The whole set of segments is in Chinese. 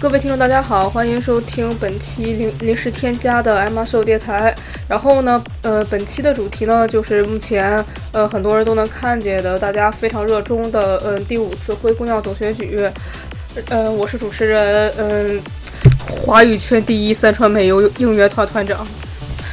各位听众大家好，欢迎收听本期临临时添加的艾玛秀电台。然后呢，呃，本期的主题呢，就是目前呃很多人都能看见的，大家非常热衷的，嗯，第五次灰姑娘总选举。嗯，我是主持人，嗯，华语圈第一三川美优应援团团长。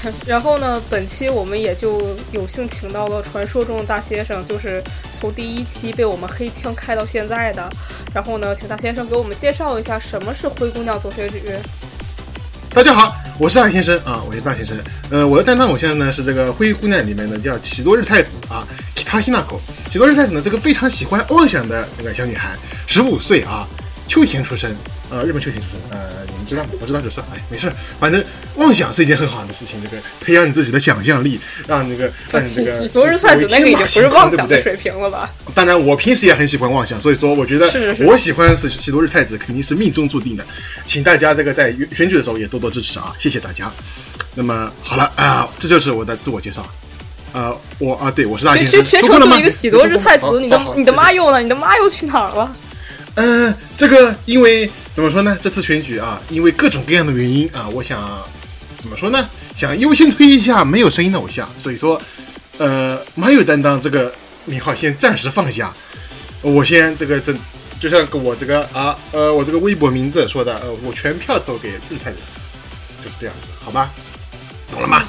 然后呢，本期我们也就有幸请到了传说中的大先生，就是从第一期被我们黑枪开到现在的。然后呢，请大先生给我们介绍一下什么是灰姑娘总选举。大家好，我是大先生啊，我是大先生。呃，我的担当偶像呢是这个灰姑娘里面的叫启多日太子啊，Kitahinako。启多日太子呢，这个非常喜欢妄想的那个小女孩，十五岁啊，秋田出生，呃，日本秋田出生，呃。你们知道吗不知道就算，哎，没事，反正妄想是一件很好的事情。这个培养你自己的想象力，让那个让你这个昨日太子那个已经不是妄想的水平了吧？当然，我平时也很喜欢妄想，所以说我觉得我喜欢是喜多日太子肯定是命中注定的。请大家这个在选举的时候也多多支持啊，谢谢大家。那么好了啊，这就是我的自我介绍。呃，我啊，对我是大先生。全程就一个喜多日太子，你的你的妈又呢？你的妈又去哪儿了？嗯，这个因为。怎么说呢？这次选举啊，因为各种各样的原因啊，我想怎么说呢？想优先推一下没有声音的偶像，所以说，呃，马有担当这个名号先暂时放下。我先这个这，就像我这个啊，呃，我这个微博名字说的，呃，我全票投给日菜的，就是这样子，好吧？懂了吗？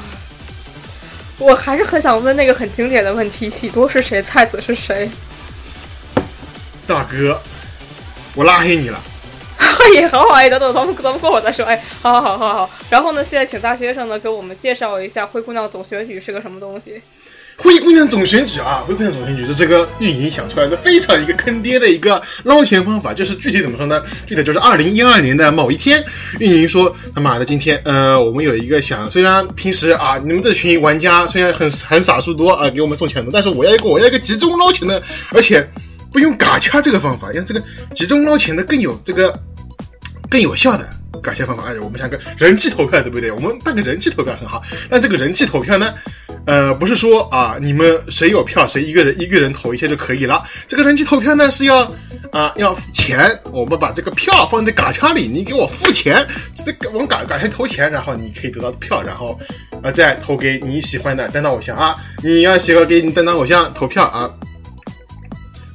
我还是很想问那个很经典的问题：喜多是谁？菜子是谁？大哥，我拉黑你了。也好好哎，等等，咱们咱们过会儿再说。哎，好好好好好。然后呢，现在请大先生呢给我们介绍一下灰姑娘总选举是个什么东西。灰姑娘总选举啊，灰姑娘总选举是这个运营想出来的非常一个坑爹的一个捞钱方法。就是具体怎么说呢？具体就是二零一二年的某一天，运营说他妈的今天呃，我们有一个想，虽然平时啊你们这群玩家虽然很很傻数多啊，给我们送钱的，但是我要一个我要一个集中捞钱的，而且不用嘎掐这个方法，让这个集中捞钱的更有这个。更有效的感谢方法，哎，我们想个人气投票，对不对？我们办个人气投票很好，但这个人气投票呢，呃，不是说啊，你们谁有票谁一个人一个人投一下就可以了。这个人气投票呢是要啊要钱，我们把这个票放在嘎枪里，你给我付钱，这个往嘎嘎枪投钱，然后你可以得到票，然后啊再投给你喜欢的担当偶像啊，你要喜欢给你担当偶像投票啊，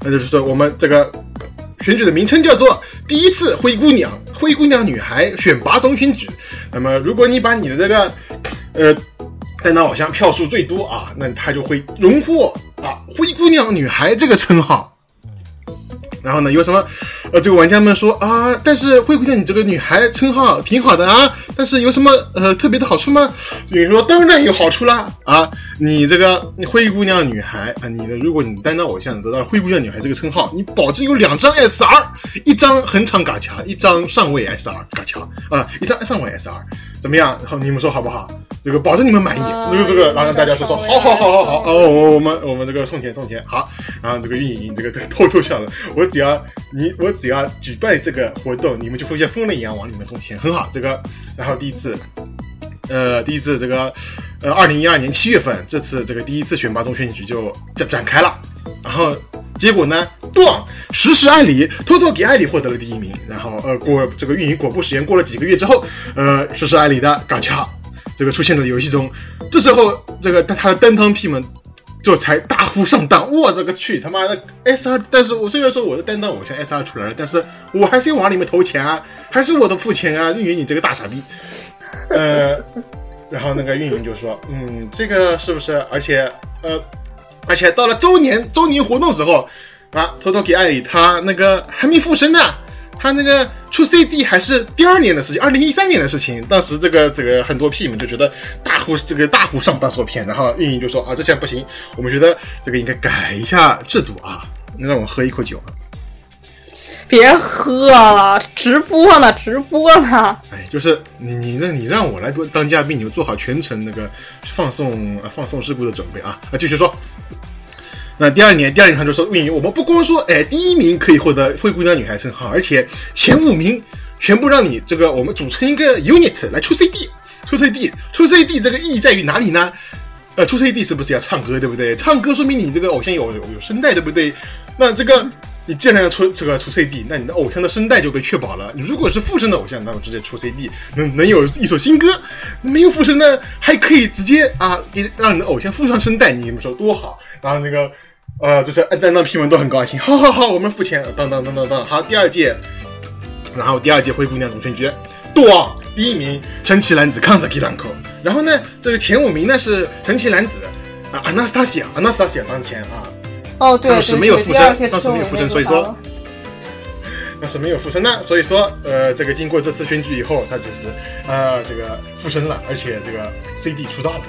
那就是说我们这个选举的名称叫做第一次灰姑娘。灰姑娘女孩选拔总选举，那么如果你把你的这个，呃，担当偶像票数最多啊，那他就会荣获啊灰姑娘女孩这个称号。然后呢，有什么？呃，这个玩家们说啊，但是灰姑娘你这个女孩称号挺好的啊，但是有什么呃特别的好处吗？你说当然有好处啦啊，你这个灰姑娘女孩啊，你的如果你担当偶像得到了灰姑娘女孩这个称号，你保证有两张 SR，一张横场嘎卡，一张上位 SR 嘎卡啊，一张上位 SR。怎么样？好，你们说好不好？这个保证你们满意。这个这个，然后大家说说，好好好好好。哦，我我们我们这个送钱送钱好。然后这个运营这个偷偷笑了。我只要你我只要举办这个活动，你们就会像疯了一样往里面送钱，很好。这个，然后第一次，呃，第一次这个，呃，二零一二年七月份，这次这个第一次选拔中选举就展展开了。然后结果呢？断实时艾里偷偷给艾里获得了第一名。然后呃，过这个运营果不实验过了几个月之后，呃，实时艾里的嘎掐这个出现在游戏中。这时候这个他他的单汤 P 们就才大呼上当。我这个去他妈的 S 二！但是我虽然说我的担当偶像 S 二出来了，但是我还是要往里面投钱啊，还是我的付钱啊！运营你这个大傻逼。呃，然后那个运营就说，嗯，这个是不是？而且呃。而且到了周年周年活动时候，啊，偷偷给艾里他那个还没附身呢，他那个出 CD 还是第二年的事情，二零一三年的事情。当时这个这个很多 P 们就觉得大呼这个大呼上当受骗，然后运营就说啊，这钱不行，我们觉得这个应该改一下制度啊，让我喝一口酒。别喝了，直播呢，直播呢。哎，就是你你让你让我来做当嘉宾，你就做好全程那个放送放送事故的准备啊啊！继续说。那第二年，第二年他就说运营，我们不光说哎第一名可以获得灰姑娘女孩称号，而且前五名全部让你这个我们组成一个 unit 来出 CD，出 CD，出 CD 这个意义在于哪里呢？呃，出 CD 是不是要唱歌，对不对？唱歌说明你这个偶像有有声带，对不对？那这个。你既然要出这个出 CD，那你的偶像的声带就被确保了。你如果是附身的偶像，那么直接出 CD，能能有一首新歌；没有附身的，还可以直接啊，给让你的偶像附上声带，你们说多好？然后那个呃，就是担当批文都很高兴，好好好，我们付钱，当当当当当，好，第二届，然后第二届灰姑娘总选举，多第一名神奇男子康泽基兰口，然后呢，这个前五名呢是神奇男子啊，Anastasia，Anastasia 当前啊。哦，对，当时没有附身，当时没有附身，所以说，当时没有附身呢，所以说，呃，这个经过这次选举以后，他就是呃这个附身了，而且这个 CD 出道了。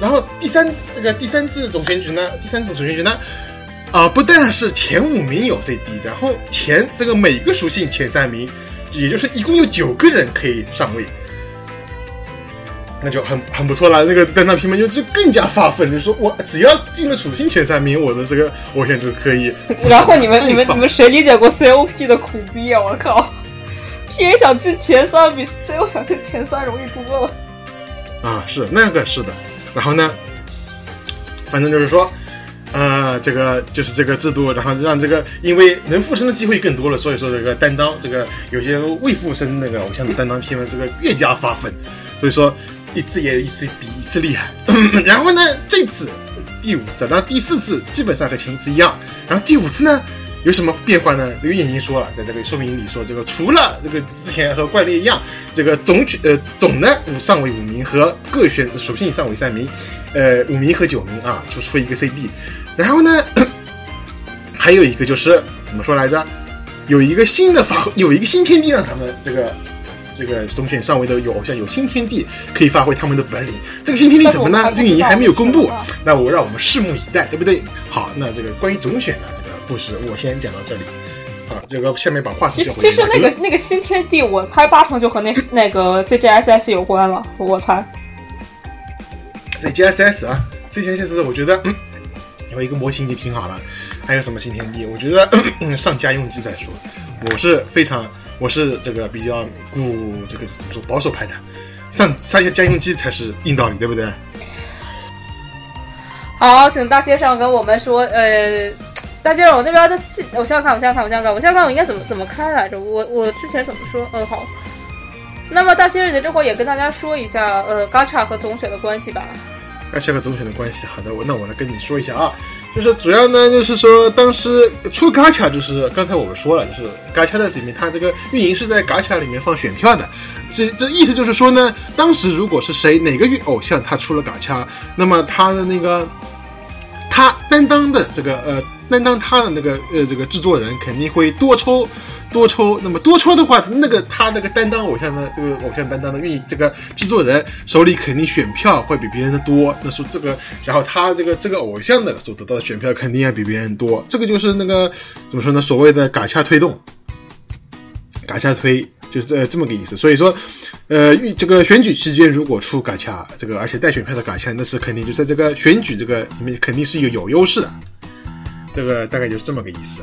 然后第三这个第三次总选举呢，第三次总选举呢，啊，不但是前五名有 CD，然后前这个每个属性前三名，也就是一共有九个人可以上位。那就很很不错了。那个担当评分就就更加发奋，就是说我只要进了属性前三名，我的这个偶像就可以。然后你们你们你们谁理解过 COP 的苦逼啊？我靠！PA 想进前三比 CO 想进前三容易多了。啊，是那个是的。然后呢，反正就是说，呃，这个就是这个制度，然后让这个因为能附身的机会更多了，所以说这个担当这个有些未附身那个偶像的担当评论这个越加发奋，所以说。一次也一次比一次厉害，然后呢，这次第五次，然后第四次基本上和前一次一样，然后第五次呢有什么变化呢？刘颖莹说了，在这个说明里说，这个除了这个之前和惯例一样，这个总取呃总的五上位五名和各选属性上位三名，呃五名和九名啊，就出一个 CD，然后呢 还有一个就是怎么说来着？有一个新的发有一个新天地让他们这个。这个总选上位的有偶像有新天地可以发挥他们的本领，这个新天地怎么呢？运营还没有公布，那我让我们拭目以待，对不对？好，那这个关于总选的这个故事，我先讲到这里。啊，这个下面把话题交给其实那个那个新天地，我猜八成就和那那个 CGSS 有关了，我猜。CGSS 啊，CGSS 我觉得有一个模型就挺好了，还有什么新天地？我觉得 上家用机再说，我是非常。我是这个比较固这个怎么说保守派的，上上下家用机才是硬道理，对不对？好，请大先生跟我们说，呃，大先生，我那边的，我想想看，我想想看，我想想看，我想想看，我应该怎么怎么开来着？我我之前怎么说？嗯，好。那么大先生，你这会儿也跟大家说一下，呃，嘎查和总选的关系吧。嘎查和总选的关系，好的，我那我来跟你说一下啊。就是主要呢，就是说当时出嘎卡，就是刚才我们说了，就是嘎卡的里面，它这个运营是在嘎卡里面放选票的。这这意思就是说呢，当时如果是谁哪个偶像他出了嘎卡，那么他的那个他担当的这个呃。担当他的那个呃，这个制作人肯定会多抽，多抽。那么多抽的话，那个他那个担当偶像的这个偶像担当的运营这个制作人手里肯定选票会比别人的多。那说这个，然后他这个这个偶像的所得到的选票肯定要比别人多。这个就是那个怎么说呢？所谓的嘎下推动，嘎下推就是这这么个意思。所以说，呃，这个选举期间如果出嘎恰这个，而且带选票的嘎恰，那是肯定就在这个选举这个里面肯定是有有优势的。这个大概就是这么个意思。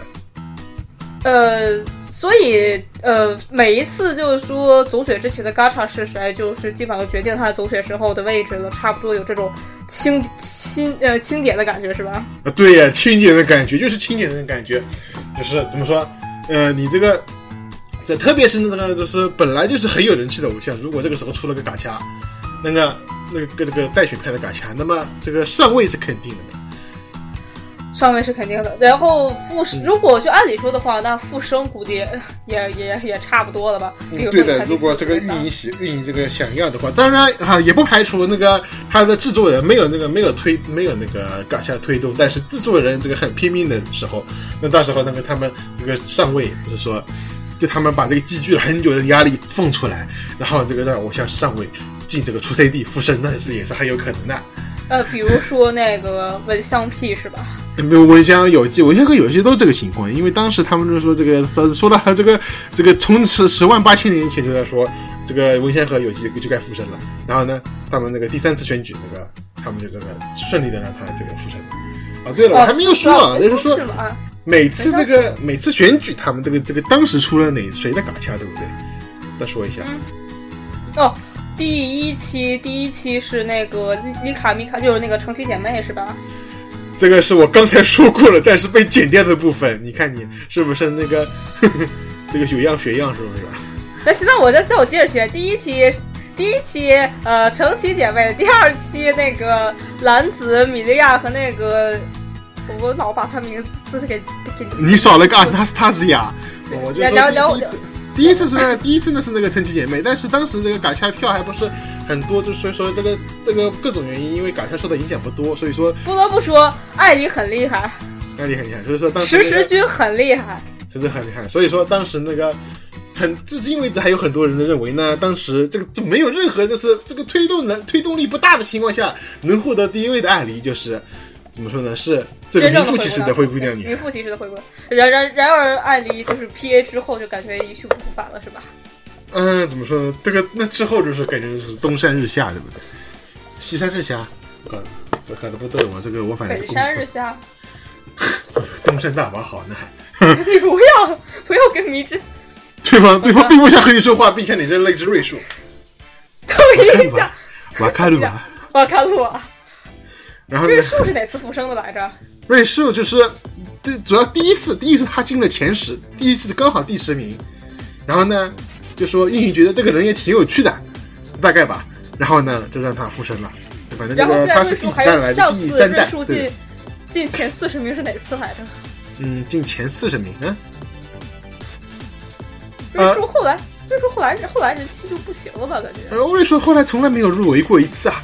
呃，所以呃，每一次就是说总选之前的嘎查是谁，就是基本上决定他总选时候的位置了，差不多有这种清清呃清点的感觉是吧？啊，对呀，清点的感觉就是清点的感觉，就是怎么说？呃，你这个这特别是那个就是本来就是很有人气的偶像，如果这个时候出了个嘎掐，那个那个这个带选派的嘎掐，那么这个上位是肯定的。上位是肯定的，然后复如果就按理说的话，那复生估计也 也也差不多了吧？对的，如果这个运营喜运营这个想要的话，当然啊也不排除那个他的制作人没有那个没有推没有那个嘎下推动，但是制作人这个很拼命的时候，那到时候那个他们这个上位就是说，就他们把这个积聚了很久的压力放出来，然后这个让偶像上位进这个出 CD 复生，那是也是很有可能的。呃，比如说那个蚊香屁是吧？没有蚊香有机，蚊香和有机都这个情况，因为当时他们就说这个，说到这个这个从十十万八千年前就在说这个蚊香和有机就该复生了。然后呢，他们那个第三次选举那个，他们就这个顺利的让他这个复生了。啊，对了，我还没有说啊，就是说每次这个每次选举，他们这个这个当时出了哪谁的嘎掐，对不对？再说一下。哦。第一期，第一期是那个丽卡米卡，就是那个成七姐妹是吧？这个是我刚才说过了，但是被剪掉的部分。你看你是不是那个 这个有样学样，是不是？那行，那我再再我接着学。第一期，第一期呃成奇姐妹，第二期那个蓝子、米利亚和那个，我老把他名字给给。你少了个阿纳斯塔西亚，我就说第一次。第一次是那个，第一次呢是那个成奇姐妹，但是当时这个嘎恰票还不是很多，就所以说这个这个各种原因，因为嘎恰受的影响不多，所以说不得不说，艾莉很厉害，艾莉很厉害，所以说当时、石石君很厉害，真的很厉害，所以说当时那个很至今为止还有很多人都认为呢，当时这个就没有任何就是这个推动能推动力不大的情况下能获得第一位的艾莉就是怎么说呢是这个名副其实的灰姑娘女，名副其实的灰姑娘。然然然而艾莉就是 P A 之后就感觉一去不复返了，是吧？嗯，怎么说呢？这个那之后就是感觉就是东山日下，对不对？西山日下，我搞我搞的不对，我这个我反正北山日下，东山大王好呢还。你不要不要跟迷之，对方对方并不想和你说话，并且你扔了一只瑞树。等一下，瓦卡鲁瓦，瓦卡鲁瓦。然后瑞树是哪次复生的来着？瑞树就是这主要第一次，第一次他进了前十，第一次刚好第十名。然后呢，就说运营觉得这个人也挺有趣的，大概吧。然后呢，就让他复生了。反正这个他是第几代来的？第三代。对。进前四十名是哪次来着？嗯，进前四十名嗯。瑞树后来，瑞树后来后来人气就不行了吧？感觉。呃瑞树后来从来没有入围过一次啊。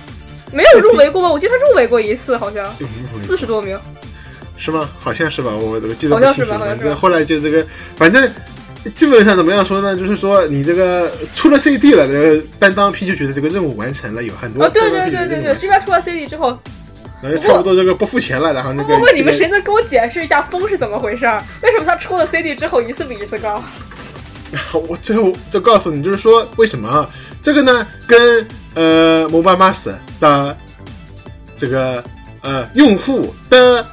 没有入围过吗？我记得他入围过一次，好像四十多名，是吗？好像是吧，我我记得不清楚。反正后来就这个，反正基本上怎么样说呢？就是说你这个出了 CD 了，这个担当 P 就觉得这个任务完成了，有很多。啊，对对对对对，这边出了 CD 之后，然后差不多这个不付钱了，然后那个。不过你们谁能给我解释一下风是怎么回事？为什么他出了 CD 之后一次比一次高？我最后就告诉你，就是说为什么这个呢？跟呃，Mobile Master 的这个呃用户的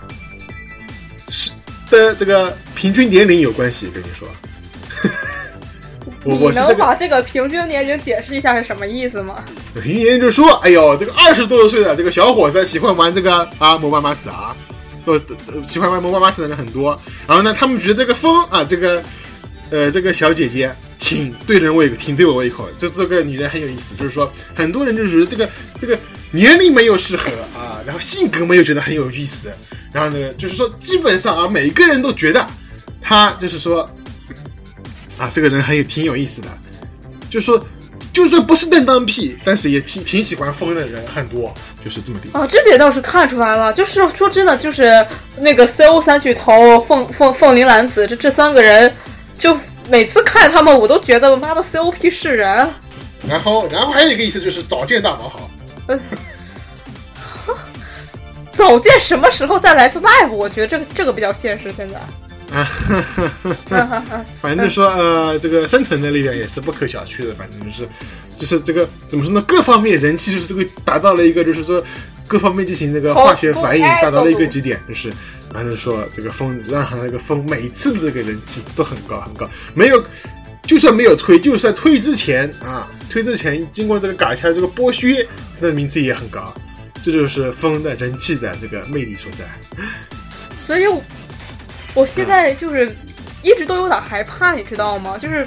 是的这个平均年龄有关系，跟你说。我你能把这个平均年龄解释一下是什么意思吗？平均年龄就是说，哎呦，这个二十多岁的这个小伙子喜欢玩这个啊，Mobile Master 啊，都喜欢玩 Mobile Master 的人很多。然后呢，他们觉得这个风啊，这个呃，这个小姐姐。挺对人胃，挺对我胃口。这这个女人很有意思，就是说很多人就是这个这个年龄没有适合啊，然后性格没有觉得很有意思，然后呢，就是说基本上啊，每个人都觉得他就是说啊，这个人很有挺有意思的，就是说就算不是担当屁，但是也挺挺喜欢疯的人很多，就是这么的。啊，这点倒是看出来了，就是说真的，就是那个 C O 三巨头凤凤凤铃兰子这这三个人就。每次看他们，我都觉得妈的 COP 是人。然后，然后还有一个意思就是早见大王好。早见什么时候再来次 live？我觉得这个这个比较现实。现在。啊，反正就说呃，这个生存的力量也是不可小觑的。反正就是，就是这个怎么说呢？各方面人气就是这个达到了一个，就是说各方面进行那个化学反应，达到了一个极点，就是。反正说这个风让他那个风每次的这个人气都很高很高，没有，就算没有推，就算推之前啊，推之前经过这个嘎下这个剥削，他的名字也很高，这就是风的人气的这个魅力所在。所以，我现在就是一直都有点害怕，你知道吗？就是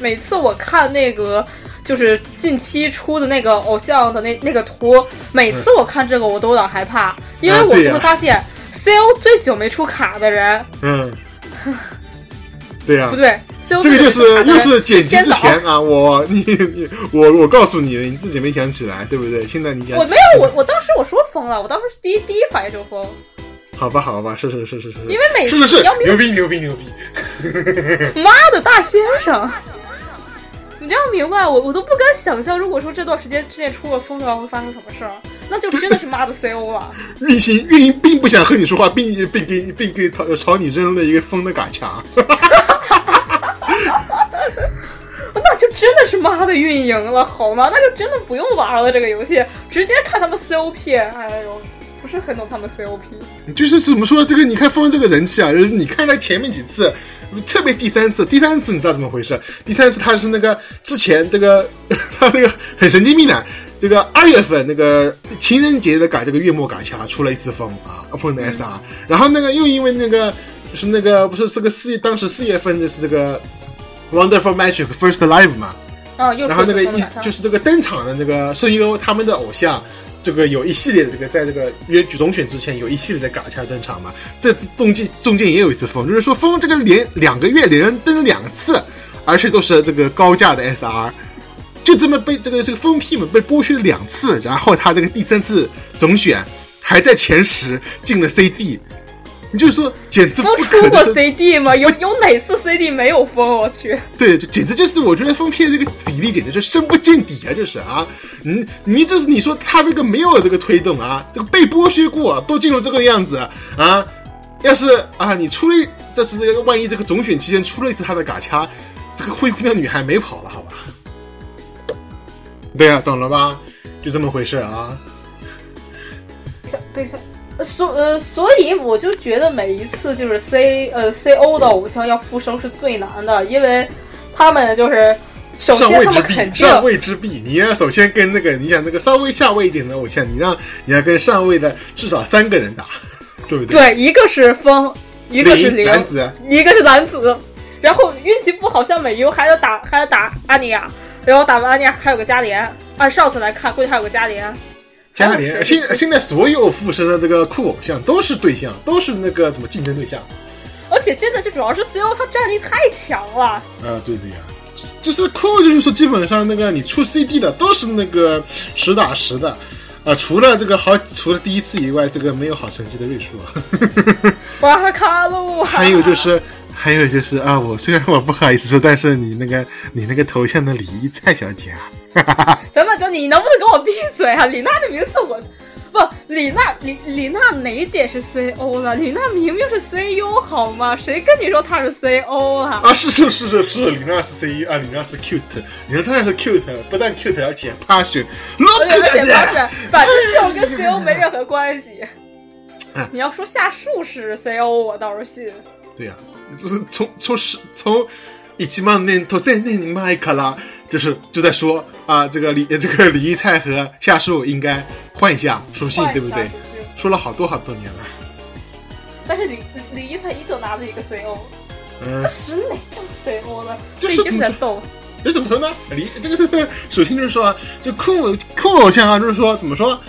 每次我看那个就是近期出的那个偶像的那那个图，每次我看这个我都有点害怕，因为我就会发现。C O 最久没出卡的人，嗯，对呀，不对，C O 这个就是又是剪辑之前啊，我你你我我告诉你，你自己没想起来，对不对？现在你想，我没有，我我当时我说疯了，我当时第一第一反应就疯。好吧，好吧，是是是是是，因为每次是是牛逼牛逼牛逼，妈的大先生。你要明白，我我都不敢想象，如果说这段时间之内出个风的话，会发生什么事儿，那就真的是妈的 CO 了。运行运营并不想和你说话，并并给并给朝朝你扔了一个风的嘎墙。那就真的是妈的运营了，好吗？那就真的不用玩了这个游戏，直接看他们 COP。哎呦，不是很懂他们 COP。就是怎么说这个？你看风这个人气啊，你看他前面几次。特别第三次，第三次你知道怎么回事？第三次他是那个之前这个 他那个很神经病的，这个二月份那个情人节的改这个月末嘎卡出了一次风啊，风的 SR，然后那个又因为那个就是那个不是这个四月当时四月份就是这个 Wonderful Magic First Live 嘛，啊，又然后那个一就是这个登场的那个声优他们的偶像。这个有一系列的这个，在这个约举总选之前有一系列的嘎恰登场嘛，这中间中间也有一次风，就是说风这个连两个月连登两次，而且都是这个高价的 SR，就这么被这个这个疯批们被剥削了两次，然后他这个第三次总选还在前十进了 CD，你就说简直都不可出过 CD 吗？有有哪次 CD 没有封？我去，对，就简直就是我觉得封批的这个比例简直就深不见底啊，就是啊，你你这是你说他这个没有这个推动啊，这个被剥削过都进入这个样子啊，要是啊你出了这次这个万一这个总选期间出了一次他的嘎掐，这个灰姑娘女孩没跑了好吧？对呀、懂了吧？就这么回事啊。像对像。呃所呃，所以我就觉得每一次就是 C 呃 CO 的偶像要复生是最难的，因为他们就是首先上位之弊，他们肯定上位之弊，你要首先跟那个你想那个稍微下位一点的偶像，你让你要跟上位的至少三个人打，对不对？对，一个是风，一个是零零，男子，一个是男子，然后运气不好，像美优还要打还要打阿尼亚，然后打完阿尼亚还有个加连，按上次来看，估计还有个加连。加连，现现在所有附身的这个酷偶像都是对象，都是那个什么竞争对象而且现在就主要是 CO 他战力太强了，啊，对的呀。就是酷，就是说基本上那个你出 CD 的都是那个实打实的，啊，除了这个好，除了第一次以外，这个没有好成绩的瑞树。哇卡路啊！还有就是，还有就是啊，我虽然我不好意思说，但是你那个你那个头像的李一蔡小姐啊，咱们讲，你能不能给我闭嘴啊？李娜的名字我不，李娜李李娜哪一点是 CO 了？李娜明明是 CU 好吗？谁跟你说她是 CO 啊？啊，是是是是是，李娜是 C 啊，李娜是 cute，李娜当然是 cute，不但 cute，而且 passion。而且而且不 look 是 at，反正就跟 CO 没任何关系哎。你要说夏树是 CO，我倒是信。对啊，就是从从十从一起万年头三年麦克拉，就是就在说啊，这个李这个李一菜和夏树应该换一下属性，对不对说了好多好多年了，但是李李一才依旧拿了一个 CO，嗯他，使哪个 CO 了？就是在动。这怎么说呢？李这个是首先就是说啊，就酷酷偶像啊，就是说怎么说？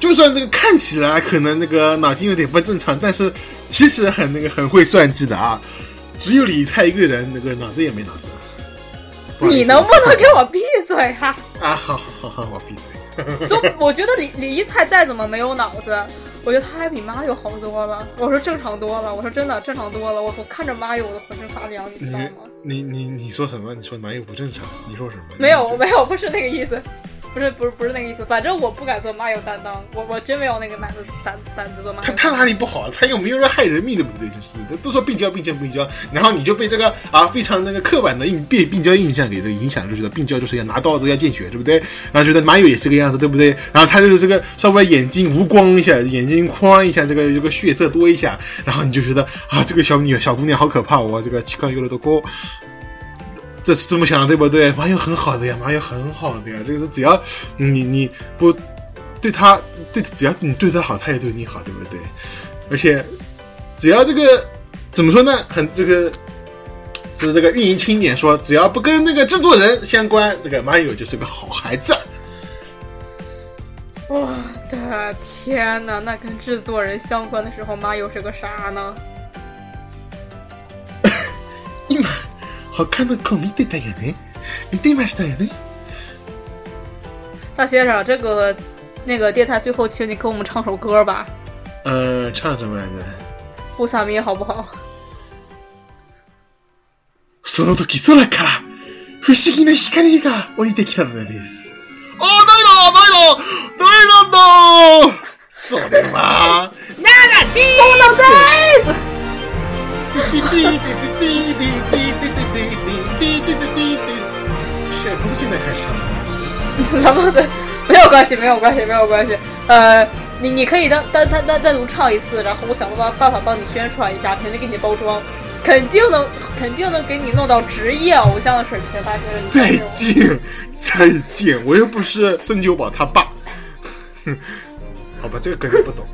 就算这个看起来可能那个脑筋有点不正常，但是其实很那个很会算计的啊。只有李菜一个人那个脑子也没脑子。你能不能给我闭嘴啊？啊？好好好好，我闭嘴。就我觉得李李一菜再怎么没有脑子，我觉得他还比妈友好多了。我说正常多了，我说真的正常多了。我我看着妈友我都浑身发凉，你知道吗？你你你你说什么？你说哪有不正常？你说什么？没有没有，不是那个意思，不是不是不是那个意思。反正我不敢做妈友担当，我我真没有那个胆子胆胆子做妈。他他哪里不好？他又没有人害人命，对不对？就是的，都说病娇病娇病娇，然后你就被这个啊非常那个刻板的印病病娇印象给这个影响，就觉得病娇就是要拿刀子要见血，对不对？然后觉得马友也是这个样子，对不对？然后他就是这个稍微眼睛无光一下，眼睛框一下，这个这个血色多一下，然后你就觉得啊这个小女小姑娘好可怕，我这个气高有了多。这是这么想的，对不对？马友很好的呀，马友很好的呀，这个是只要你你不对他对，只要你对他好，他也对你好，对不对？而且只要这个怎么说呢？很这个是这个运营清点说，只要不跟那个制作人相关，这个马友就是个好孩子。我的天呐，那跟制作人相关的时候，妈友是个啥呢？他の子見てたよね？見てましたよね？大先生，这个那个电台最后，请你给我们唱首歌吧，呃，唱什么来着？乌萨米好不好？その時空から不思議な光が降りてきたのです。あー、誰だ誰だ誰なんだそれは、ナナティ我 滴滴滴滴滴滴滴滴滴滴滴滴滴滴滴滴滴，是不是现在开始？咱们的没有关系，没有关系，没有关系。呃，你你可以单单单单单独唱一次，然后我想办法办法帮你宣传一下，肯定给你包装，肯定能肯定能给你弄到职业偶像的水平。大先生，再见，再见，我又不是孙九宝他爸。好吧，这个梗你不懂。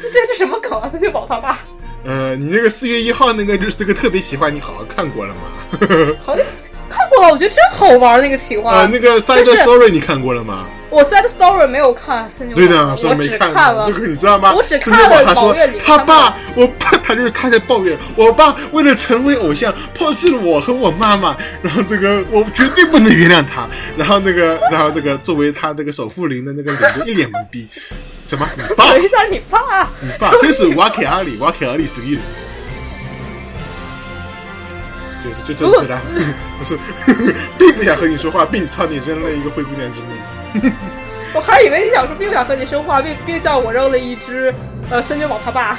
这这这什么梗啊？孙九宝他爸。呃，你那个四月一号那个就是这个特别喜欢，你好好看过了吗？好像看过了，我觉得真好玩那个企划。呃，那个 Side Story 你看过了吗？我 Side Story 没有看，对的，说没看过。这个你知道吗？我只看了他说他爸，我爸他就是他在抱怨，我爸为了成为偶像抛弃了我和我妈妈，然后这个我绝对不能原谅他。然后那个，然后这个作为他这个守护灵的那个脸就一脸懵逼。什么？你爸？等一下，你爸？你爸就是瓦凯阿里，瓦凯阿里死一人，就是就真是的，不是，并不想和你说话，并朝你扔了一个灰姑娘之墓。我还以为你想说并不想和你说话，并并向我扔了一只呃森久保他爸。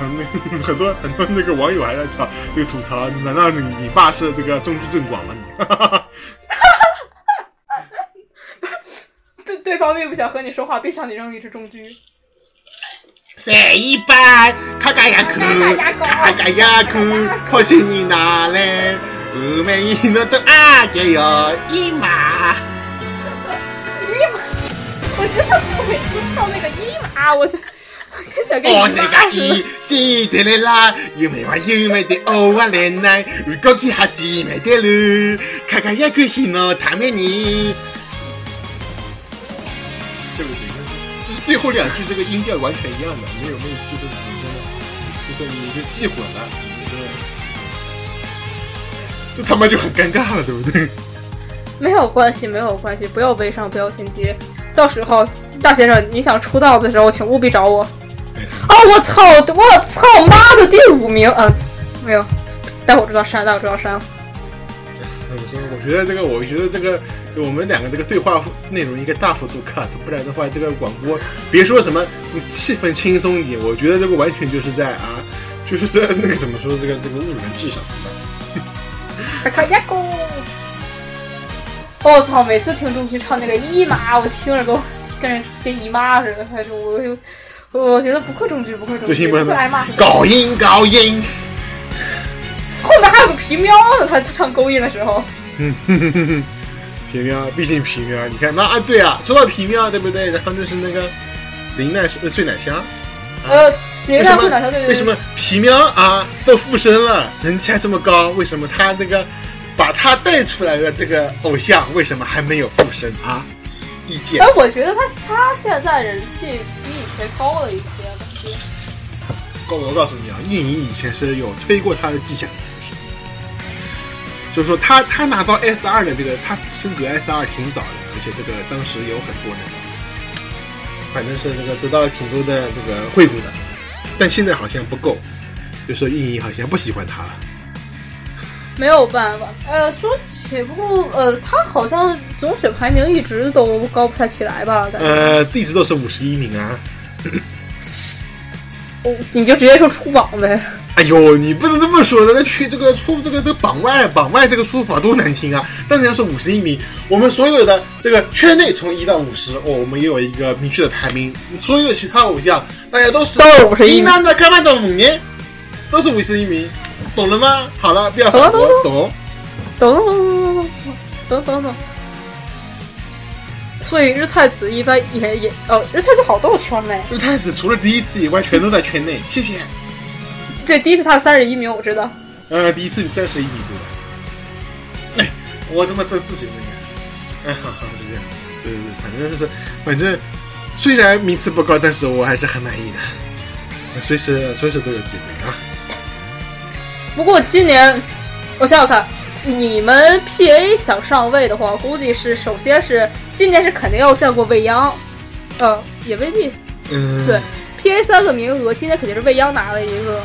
那很多很多那个网友还在吵，这个吐槽，难道你你爸是这个中居正广吗？你？对方并不想和你说话，便向你扔了一只中狙。哎，一般，他嘎呀哭，他嘎呀哭，可惜你哪来？后面一路都啊，给哟一马。一马，我知道他每次唱那个一马，我才。哦，你个伊是的嘞啦，有没有有没得偶尔来？如果去哈姐妹的路，看看也可以喏，你。最后两句这个音调完全一样的，没有没有，就是怎么说呢？就是你就记混了，就是这他妈就很尴尬了，对不对？没有关系，没有关系，不要悲伤，不要心急。到时候大先生你想出道的时候，请务必找我。啊！我操！我操！妈的，第五名啊！没有，待会儿知道删，待会儿知道删了。怎么说？我觉得这个，我觉得这个。就我们两个这个对话内容应该大幅度 cut，不然的话，这个广播别说什么气氛轻松一点，我觉得这个完全就是在啊，就是在那个怎么说这个这个误人智商怎么办？卡卡呀咕！我操！每次听钟馗唱那个姨妈，我听着都跟人跟姨妈似的，还是我就我觉得不愧钟馗，不愧钟馗，不挨骂。高音高音，后面还有个皮喵呢，他他唱勾音的时候。皮喵，毕竟皮喵，你看那啊，对啊，说到皮喵，对不对？然后就是那个林奈睡睡奶香，呃，林奈睡奶香，为什么皮喵啊都附身了，人气还这么高？为什么他那个把他带出来的这个偶像，为什么还没有附身啊？意见？哎，我觉得他他现在人气比以前高了一些，感觉。告我告诉你啊，运营以前是有推过他的迹象。就是说，他他拿到 S 二的这个，他升格 S 二挺早的，而且这个当时有很多人，反正是这个得到了挺多的这个惠顾的，但现在好像不够，就是运营好像不喜欢他了。没有办法，呃，说起不过，呃，他好像总选排名一直都高不太起来吧？呃，一直都是五十一名啊。哦，你就直接说出榜呗。哎呦，你不能这么说的，那去这个出这个这个榜外榜外这个输法多难听啊！但你要是五十一名，我们所有的这个圈内从一到五十，哦，我们也有一个明确的排名。所有其他偶像，大家都是到五十一名，的看不，都是五十一名，懂了吗？好了，不要反驳，懂，懂懂懂懂懂懂懂懂。所以日菜子一般也也哦，日菜子好多圈嘞。日菜子除了第一次以外，全都在圈内。谢谢。对，第一次他是三十一名，我知道。呃，第一次比三十一名对。哎，我怎么这自己那个？哎，好好就这样。对对对，反正就是，反正虽然名次不高，但是我还是很满意的。随时随时都有机会啊。不过今年，我想想看，你们 PA 想上位的话，估计是首先是今年是肯定要战过未央，呃，也未必。嗯。对，PA 三个名额，今年肯定是未央拿了一个。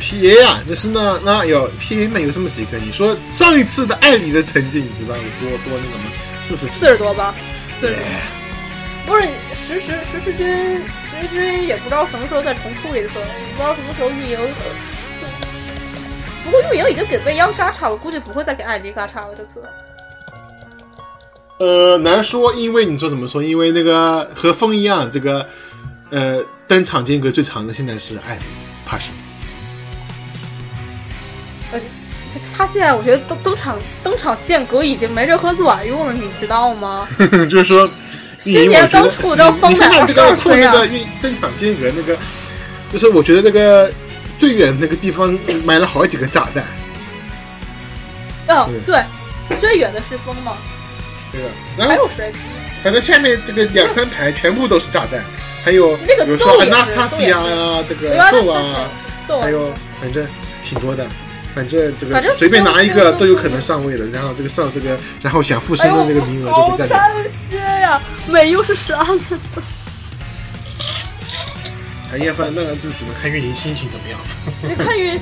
P A 啊，但是呢，那有 P A 们？有这么几个？你说上一次的艾里的成绩，你知道有多多那个吗？四十四十多吧，四十。不是实时实时军，实时军也不知道什么时候再重出一次，不知道什么时候运营。不过运营已经给未央嘎叉了，估计不会再给艾迪嘎叉了。这次。呃，难说，因为你说怎么说？因为那个和风一样，这个呃。登场间隔最长的现在是艾迪，怕什，他他现在我觉得登登场登场间隔已经没任何卵用了，你知道吗？就是说，新年刚出的风你看看这个扣岁啊那个运登场间隔那个，就是我觉得这个最远那个地方埋了好几个炸弹，嗯，对，最远的是风吗，对的。然后还有谁？反正下面这个两三排全部都是炸弹，还有那个比如说咒也是 Anastasia 呀，这个揍啊，咒啊，咒啊还有反正挺多的。反正这个随便拿一个都都有可能上位的，然后这个上这个，然后想复生的那个名额就被占掉。哎呦好担心呀！美又是啥呢？哎呀，反正那这只能看运营心情怎么样了。你看运，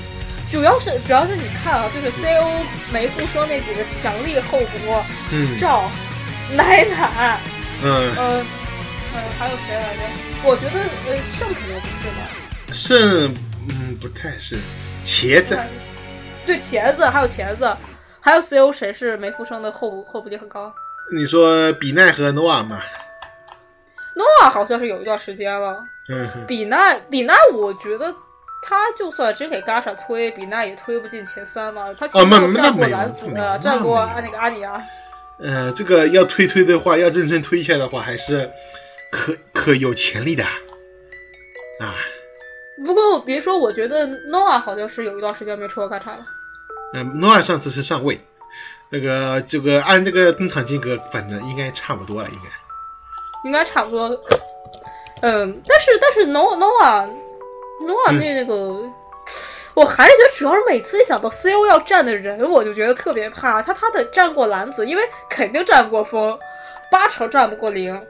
主要是主要是你看啊，就是 CO 没复说那几个强力后补，嗯赵、奶奶，嗯，呃，呃，还有谁来着？我觉得呃，胜肯定不是吧？胜嗯不太是茄子，对，茄子还有茄子，还有 CO 谁是没复生的后补后补力很高？你说比奈和诺瓦嘛？诺瓦好像是有一段时间了。嗯哼，比奈，比奈，我觉得他就算真给 Gasha 推，比奈也推不进前三嘛。他前面有战过那没有兰子，没有战过那个阿尼亚。呃，这个要推推的话，要认真推一下的话，还是可可有潜力的啊。不过别说，我觉得诺瓦好像是有一段时间没出过 Gasha 了。嗯，诺尔上次是上位，那个这个按这个登场金额，反正应该差不多了，应该。应该差不多。嗯，但是但是 no Nova Nova 嗯那个，我还是觉得主要是每次一想到 CO 要站的人，我就觉得特别怕。他他得站过篮子，因为肯定站不过风，八成站不过零。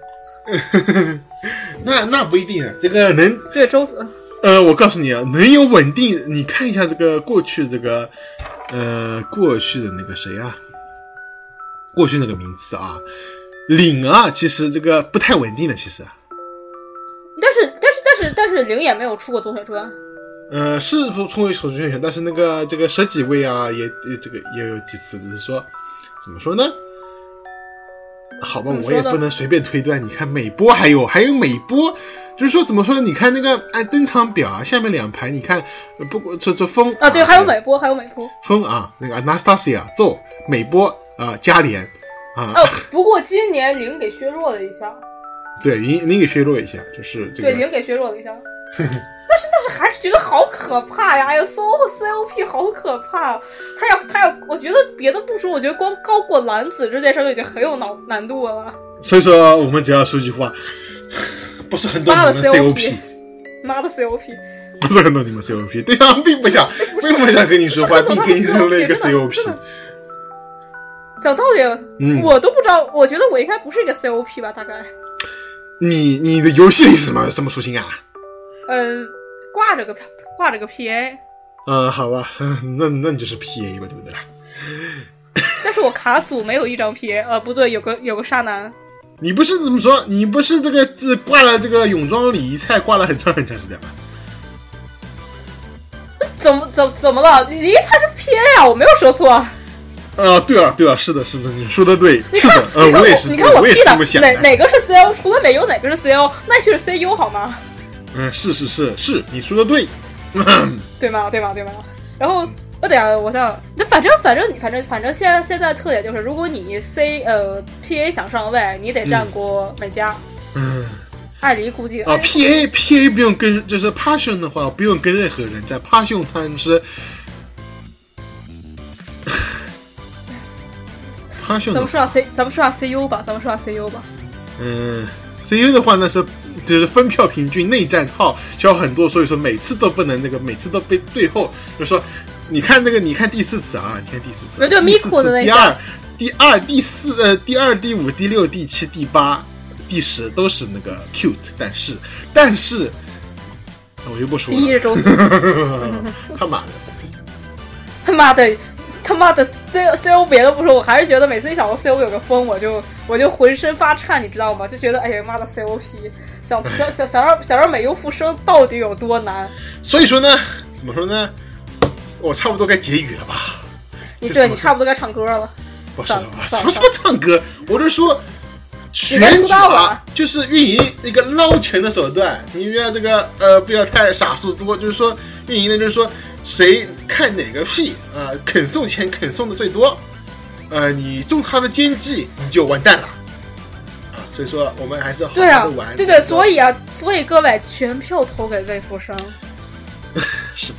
那那不一定啊，这个能对，周子，呃，我告诉你啊，能有稳定，你看一下这个过去这个呃过去的那个谁啊，过去那个名字啊，领啊，其实这个不太稳定的，其实。但是但是但是但是领也没有出过总选传。呃，是不冲为首选选，但是那个这个十几位啊，也也这个也有几次，只是说怎么说呢？好吧我也不能随便推断。你看美波还有还有美波，就是说怎么说呢？你看那个按登场表啊，下面两排，你看呃不过这这风啊，对，还有美波，还有美波。风啊，那个 Anastasia 奏美波啊，加连啊，哦，不过今年零给削弱了一下，对，您您给削弱一下，就是这个对，个零给削弱了一下。但是但是还是觉得好可怕呀！哎呀，so COP 好可怕。他要他要，我觉得别的不说，我觉得光高过蓝子这件事就已经很有难难度了。所以说我们只要说一句话，不是很懂你们 COP。妈的 COP，不是很懂你们 COP，对啊，并不想，并不想跟你说话，并给你扔了一个 COP。讲道理，嗯我都不知道，我觉得我应该不是一个 COP 吧，大概，你你的游戏里是什么什么属性啊？呃，挂着个挂着个 PA，啊，好吧，嗯 那那你就是 PA 吧，对不对？但是我卡组没有一张 PA，呃，不对，有个有个沙男，你不是怎么说？你不是这个字挂了这个泳装礼仪菜挂了很长很长时间吗？怎么怎怎么了？礼仪菜是 PA 啊，我没有说错。啊，对啊，对啊，是的，是的，你说的对，是的，，呃，我也是，你看我也是记得这么想的。哪哪个是 CO？除了美优，哪个是 CO？那就是 CU 好吗？嗯，是是是是，你说的对。对吗？对吗？对吗？然后我等下我想，那反正反正反正反正现在现在特点就是，如果你 C 呃 PA 想上位，你得战过美嘉、嗯艾黎，估计啊，PA PA 不用跟，就是 Passion 的话不用跟任何人，在 Passion 他们是 Passion 咱们说下 C，咱们说下 CU 吧，咱们说下 CU 吧。嗯，CU 的话那是就是分票平均，内战号消很多，所以说每次都不能那个，每次都被最后就是说，你看那个，你看第四次啊，你看第四次，那就第四 Miku 的那个。次第二、第二、第四呃，第二、第五、第六、第七、第八、第十都是那个 cute，但是但是我就不说了，第一是周子，他妈的，他妈的，他妈的 C C O 别的不说，我还是觉得每次一想到 C O 有个风，我就我就浑身发颤，你知道吗？就觉得哎呀妈的 C O P，想想想想让想让美优复生到底有多难？所以说呢，怎么说呢？我差不多该结语了吧？你这你差不多该唱歌了。不是什么什么唱歌，我是说，选举啊，就是运营一个捞钱的手段。你不要这个呃，不要太傻数多，就是说运营的，就是说谁看哪个戏啊，肯送钱肯送的最多，呃，你中他的奸计，你就完蛋了啊。所以说，我们还是好好的玩。对对，所以啊，所以各位全票投给魏福生。是。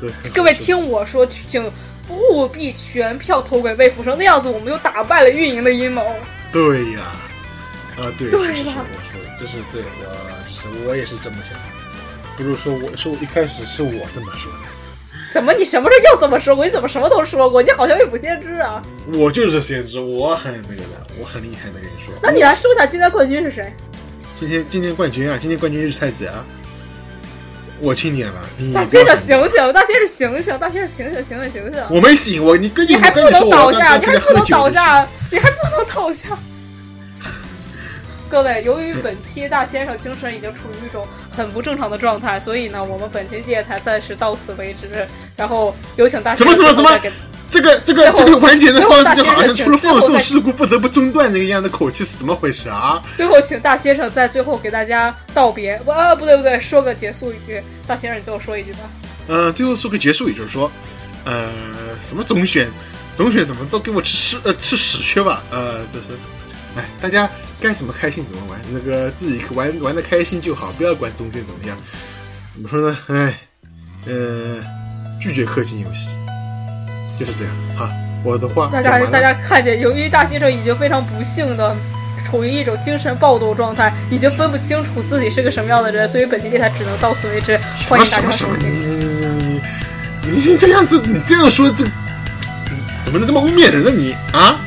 对。各位听我说，请务必全票投给魏福生，那样子我们就打败了运营的阴谋。对呀，啊对，对是我说的，这是对我是我也是这么想，不是说我说一开始是我这么说的，怎么你什么时候又这么说过？你怎么什么都说过？你好像未卜先知啊！我就是先知，我很那个的，我很厉害的跟你说。那你来说一下今天冠军是谁？今天今天冠军啊，今天冠军是太子啊。我亲你了，大先生醒醒，大先生醒醒，大先生醒醒醒醒醒醒！我没醒，我你根据你还不能倒下，你还不能倒下，你还不能倒下。各位，由于本期大先生精神已经处于一种很不正常的状态，所以呢，我们本期电台暂时到此为止。然后有请大先生。怎么什么什么？这个这个这个完结的方式就好像出了放送事故不得不中断那个样的口气是怎么回事啊？最后，请大先生在最后给大家道别。不啊，不对不对，说个结束语。大先生，你最后说一句吧。呃，最后说个结束语，就是说，呃，什么总选，总选怎么都给我吃屎呃吃屎去吧。呃，这是，哎，大家该怎么开心怎么玩，那个自己玩玩的开心就好，不要管中间怎么样。怎么说呢？哎，呃，拒绝氪金游戏。就是这样哈，我的话，大家大家看见，由于大先生已经非常不幸的处于一种精神暴动状态，已经分不清楚自己是个什么样的人，所以本期电台只能到此为止。欢迎大家收听。你你你你这样子，你这样说，这怎么能这么污蔑人呢？你啊？